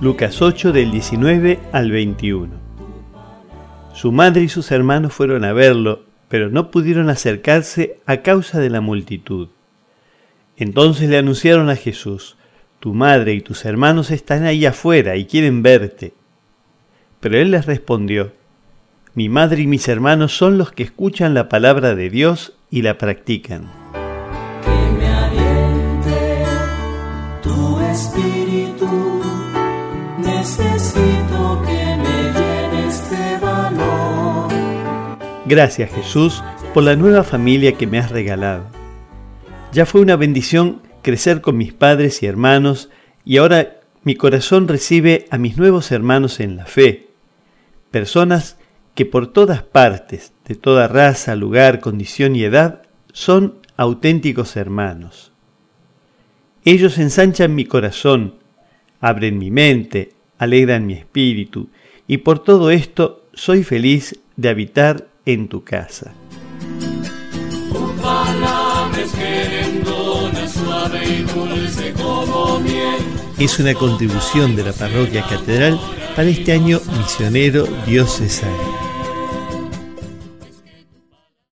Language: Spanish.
Lucas 8 del 19 al 21. Su madre y sus hermanos fueron a verlo, pero no pudieron acercarse a causa de la multitud. Entonces le anunciaron a Jesús, Tu madre y tus hermanos están ahí afuera y quieren verte. Pero él les respondió, Mi madre y mis hermanos son los que escuchan la palabra de Dios y la practican. Que me aliente tu espíritu, necesito que me llenes de valor. Gracias Jesús por la nueva familia que me has regalado. Ya fue una bendición crecer con mis padres y hermanos y ahora mi corazón recibe a mis nuevos hermanos en la fe, personas que por todas partes, de toda raza, lugar, condición y edad, son auténticos hermanos. Ellos ensanchan mi corazón, abren mi mente, alegran mi espíritu, y por todo esto soy feliz de habitar en tu casa. Es una contribución de la parroquia catedral para este año misionero diocesano.